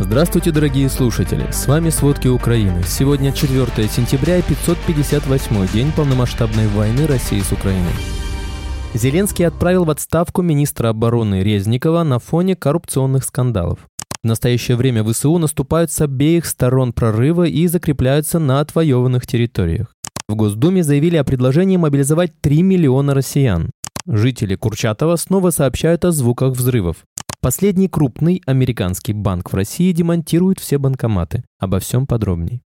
Здравствуйте, дорогие слушатели! С вами «Сводки Украины». Сегодня 4 сентября и 558 день полномасштабной войны России с Украиной. Зеленский отправил в отставку министра обороны Резникова на фоне коррупционных скандалов. В настоящее время ВСУ наступают с обеих сторон прорыва и закрепляются на отвоеванных территориях. В Госдуме заявили о предложении мобилизовать 3 миллиона россиян. Жители Курчатова снова сообщают о звуках взрывов. Последний крупный американский банк в России демонтирует все банкоматы. Обо всем подробней.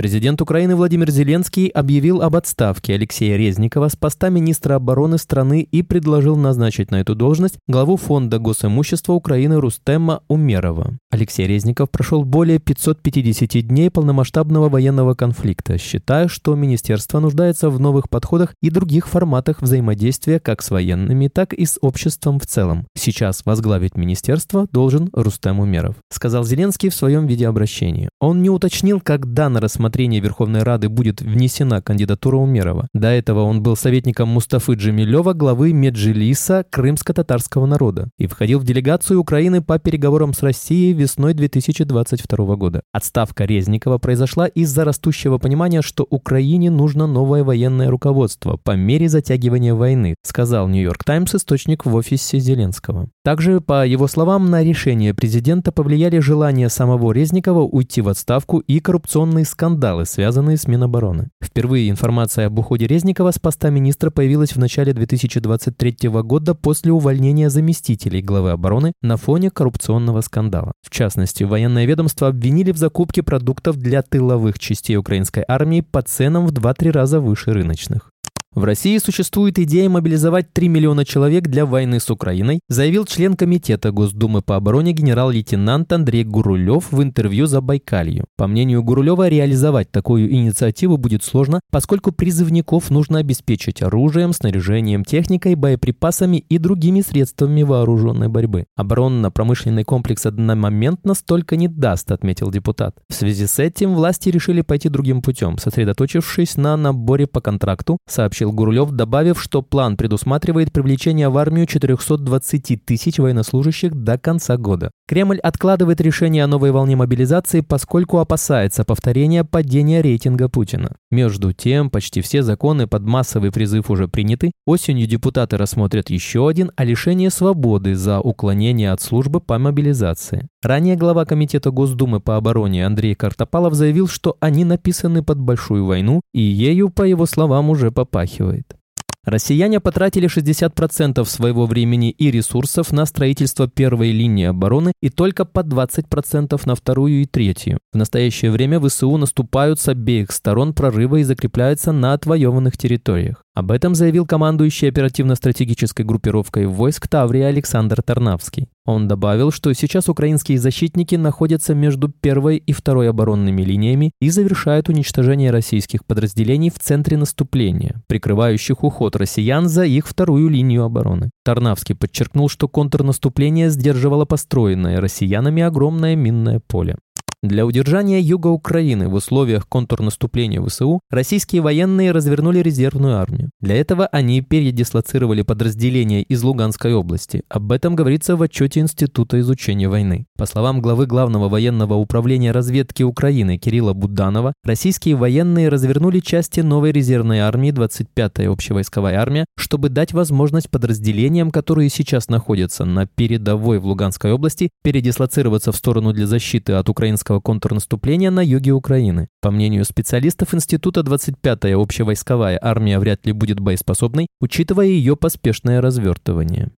Президент Украины Владимир Зеленский объявил об отставке Алексея Резникова с поста министра обороны страны и предложил назначить на эту должность главу Фонда госимущества Украины Рустема Умерова. Алексей Резников прошел более 550 дней полномасштабного военного конфликта, считая, что министерство нуждается в новых подходах и других форматах взаимодействия как с военными, так и с обществом в целом. Сейчас возглавить министерство должен Рустем Умеров, сказал Зеленский в своем видеообращении. Он не уточнил, когда на рассмотрение рассмотрение Верховной Рады будет внесена кандидатура Умерова. До этого он был советником Мустафы Джемилева, главы Меджилиса крымско-татарского народа, и входил в делегацию Украины по переговорам с Россией весной 2022 года. Отставка Резникова произошла из-за растущего понимания, что Украине нужно новое военное руководство по мере затягивания войны, сказал Нью-Йорк Таймс источник в офисе Зеленского. Также, по его словам, на решение президента повлияли желание самого Резникова уйти в отставку и коррупционный скандал скандалы, связанные с Минобороны. Впервые информация об уходе Резникова с поста министра появилась в начале 2023 года после увольнения заместителей главы обороны на фоне коррупционного скандала. В частности, военное ведомство обвинили в закупке продуктов для тыловых частей украинской армии по ценам в 2-3 раза выше рыночных. В России существует идея мобилизовать 3 миллиона человек для войны с Украиной, заявил член Комитета Госдумы по обороне генерал-лейтенант Андрей Гурулев в интервью за Байкалью. По мнению Гурулева, реализовать такую инициативу будет сложно, поскольку призывников нужно обеспечить оружием, снаряжением, техникой, боеприпасами и другими средствами вооруженной борьбы. Оборонно-промышленный комплекс одномоментно столько не даст, отметил депутат. В связи с этим власти решили пойти другим путем, сосредоточившись на наборе по контракту, сообщил сообщил Гурулев, добавив, что план предусматривает привлечение в армию 420 тысяч военнослужащих до конца года. Кремль откладывает решение о новой волне мобилизации, поскольку опасается повторения падения рейтинга Путина. Между тем, почти все законы под массовый призыв уже приняты. Осенью депутаты рассмотрят еще один о лишении свободы за уклонение от службы по мобилизации. Ранее глава Комитета Госдумы по обороне Андрей Картопалов заявил, что они написаны под большую войну, и ею, по его словам, уже попахивает. Россияне потратили 60% своего времени и ресурсов на строительство первой линии обороны и только по 20% на вторую и третью. В настоящее время ВСУ наступают с обеих сторон прорыва и закрепляются на отвоеванных территориях. Об этом заявил командующий оперативно-стратегической группировкой войск Таврия Александр Тарнавский. Он добавил, что сейчас украинские защитники находятся между первой и второй оборонными линиями и завершают уничтожение российских подразделений в центре наступления, прикрывающих уход россиян за их вторую линию обороны. Тарнавский подчеркнул, что контрнаступление сдерживало построенное россиянами огромное минное поле. Для удержания юга Украины в условиях контрнаступления ВСУ российские военные развернули резервную армию. Для этого они передислоцировали подразделения из Луганской области. Об этом говорится в отчете Института изучения войны. По словам главы Главного военного управления разведки Украины Кирилла Буданова, российские военные развернули части новой резервной армии 25-я общевойсковая армия, чтобы дать возможность подразделениям, которые сейчас находятся на передовой в Луганской области, передислоцироваться в сторону для защиты от украинского российского контрнаступления на юге Украины. По мнению специалистов института, 25-я общевойсковая армия вряд ли будет боеспособной, учитывая ее поспешное развертывание.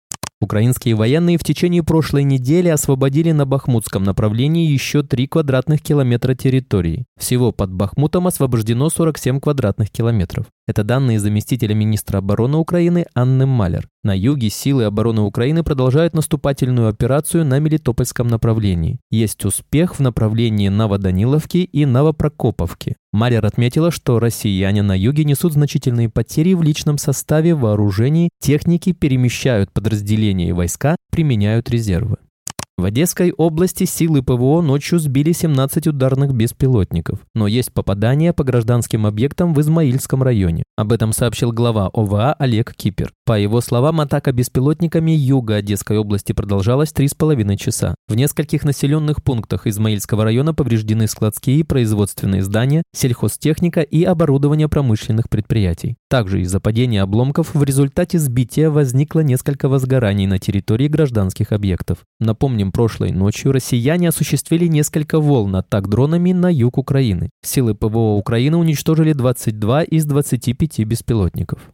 Украинские военные в течение прошлой недели освободили на Бахмутском направлении еще 3 квадратных километра территории. Всего под Бахмутом освобождено 47 квадратных километров. Это данные заместителя министра обороны Украины Анны Малер. На юге силы обороны Украины продолжают наступательную операцию на Мелитопольском направлении. Есть успех в направлении Новоданиловки и Новопрокоповки. Малер отметила, что россияне на юге несут значительные потери в личном составе, вооружении, технике, перемещают подразделения и войска, применяют резервы. В Одесской области силы ПВО ночью сбили 17 ударных беспилотников, но есть попадания по гражданским объектам в Измаильском районе. Об этом сообщил глава ОВА Олег Кипер. По его словам, атака беспилотниками юга Одесской области продолжалась 3,5 часа. В нескольких населенных пунктах Измаильского района повреждены складские и производственные здания, сельхозтехника и оборудование промышленных предприятий. Также из-за падения обломков в результате сбития возникло несколько возгораний на территории гражданских объектов. Напомним, прошлой ночью россияне осуществили несколько волн атак дронами на юг Украины. Силы ПВО Украины уничтожили 22 из 25 беспилотников.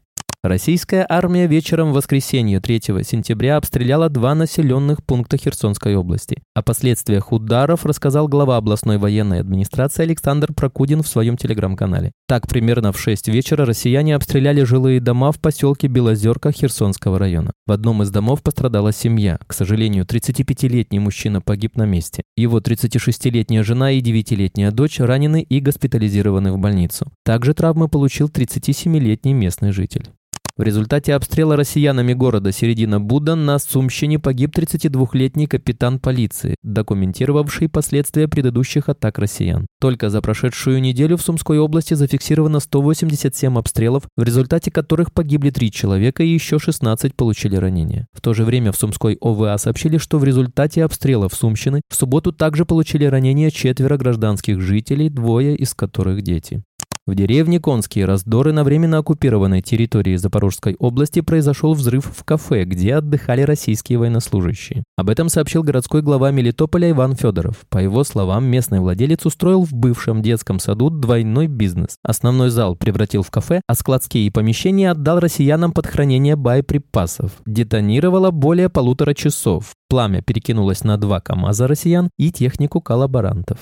Российская армия вечером в воскресенье 3 сентября обстреляла два населенных пункта Херсонской области. О последствиях ударов рассказал глава областной военной администрации Александр Прокудин в своем телеграм-канале. Так, примерно в 6 вечера россияне обстреляли жилые дома в поселке Белозерка Херсонского района. В одном из домов пострадала семья. К сожалению, 35-летний мужчина погиб на месте. Его 36-летняя жена и 9-летняя дочь ранены и госпитализированы в больницу. Также травмы получил 37-летний местный житель. В результате обстрела россиянами города Середина Буда на Сумщине погиб 32-летний капитан полиции, документировавший последствия предыдущих атак россиян. Только за прошедшую неделю в Сумской области зафиксировано 187 обстрелов, в результате которых погибли 3 человека и еще 16 получили ранения. В то же время в Сумской ОВА сообщили, что в результате обстрелов Сумщины в субботу также получили ранения четверо гражданских жителей, двое из которых дети. В деревне Конские раздоры на временно оккупированной территории Запорожской области произошел взрыв в кафе, где отдыхали российские военнослужащие. Об этом сообщил городской глава Мелитополя Иван Федоров. По его словам, местный владелец устроил в бывшем детском саду двойной бизнес. Основной зал превратил в кафе, а складские помещения отдал россиянам под хранение боеприпасов. Детонировало более полутора часов. Пламя перекинулось на два КАМАЗа россиян и технику коллаборантов.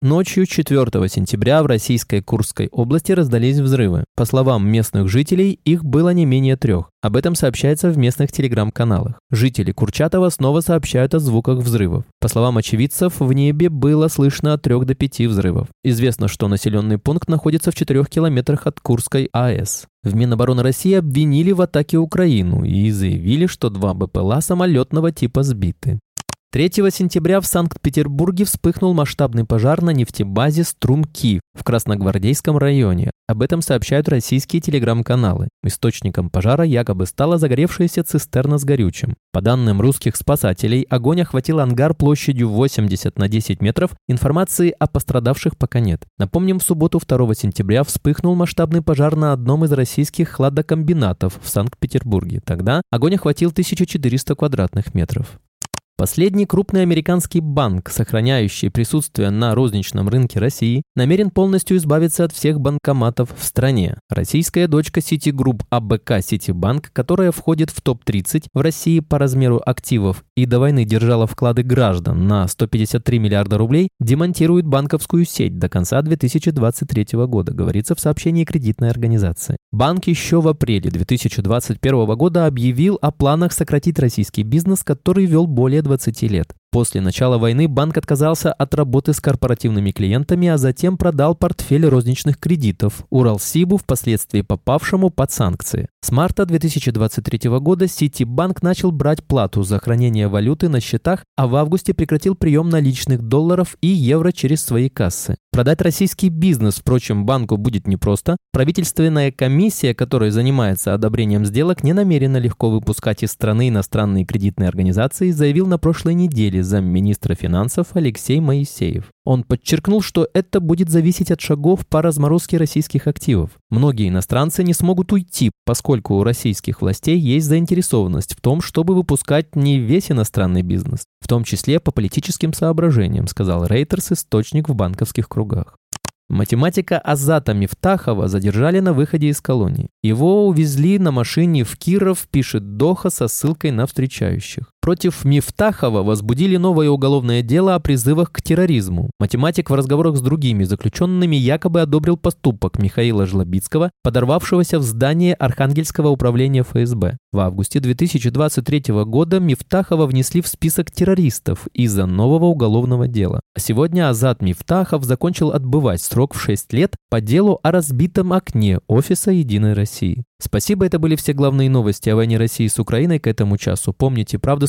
Ночью 4 сентября в российской Курской области раздались взрывы. По словам местных жителей, их было не менее трех. Об этом сообщается в местных телеграм-каналах. Жители Курчатова снова сообщают о звуках взрывов. По словам очевидцев, в небе было слышно от 3 до 5 взрывов. Известно, что населенный пункт находится в 4 километрах от Курской АЭС. В Минобороны России обвинили в атаке Украину и заявили, что два БПЛА самолетного типа сбиты. 3 сентября в Санкт-Петербурге вспыхнул масштабный пожар на нефтебазе «Струмки» в Красногвардейском районе. Об этом сообщают российские телеграм-каналы. Источником пожара якобы стала загоревшаяся цистерна с горючим. По данным русских спасателей, огонь охватил ангар площадью 80 на 10 метров. Информации о пострадавших пока нет. Напомним, в субботу 2 сентября вспыхнул масштабный пожар на одном из российских хладокомбинатов в Санкт-Петербурге. Тогда огонь охватил 1400 квадратных метров. Последний крупный американский банк, сохраняющий присутствие на розничном рынке России, намерен полностью избавиться от всех банкоматов в стране. Российская дочка Citigroup АБК Ситибанк, которая входит в топ-30 в России по размеру активов и до войны держала вклады граждан на 153 миллиарда рублей, демонтирует банковскую сеть до конца 2023 года, говорится в сообщении кредитной организации. Банк еще в апреле 2021 года объявил о планах сократить российский бизнес, который вел более 20 лет. После начала войны банк отказался от работы с корпоративными клиентами, а затем продал портфель розничных кредитов Уралсибу, впоследствии попавшему под санкции. С марта 2023 года Ситибанк начал брать плату за хранение валюты на счетах, а в августе прекратил прием наличных долларов и евро через свои кассы. Продать российский бизнес, впрочем, банку будет непросто. Правительственная комиссия, которая занимается одобрением сделок, не намерена легко выпускать из страны иностранные кредитные организации, заявил на прошлой неделе заявили замминистра финансов Алексей Моисеев. Он подчеркнул, что это будет зависеть от шагов по разморозке российских активов. Многие иностранцы не смогут уйти, поскольку у российских властей есть заинтересованность в том, чтобы выпускать не весь иностранный бизнес, в том числе по политическим соображениям, сказал Рейтерс, источник в банковских кругах. Математика Азата Мифтахова задержали на выходе из колонии. Его увезли на машине в Киров, пишет Доха со ссылкой на встречающих. Против Мифтахова возбудили новое уголовное дело о призывах к терроризму. Математик в разговорах с другими заключенными якобы одобрил поступок Михаила Жлобицкого, подорвавшегося в здание Архангельского управления ФСБ. В августе 2023 года Мифтахова внесли в список террористов из-за нового уголовного дела. А сегодня Азат Мифтахов закончил отбывать срок в 6 лет по делу о разбитом окне офиса «Единой России». Спасибо, это были все главные новости о войне России с Украиной к этому часу. Помните, правда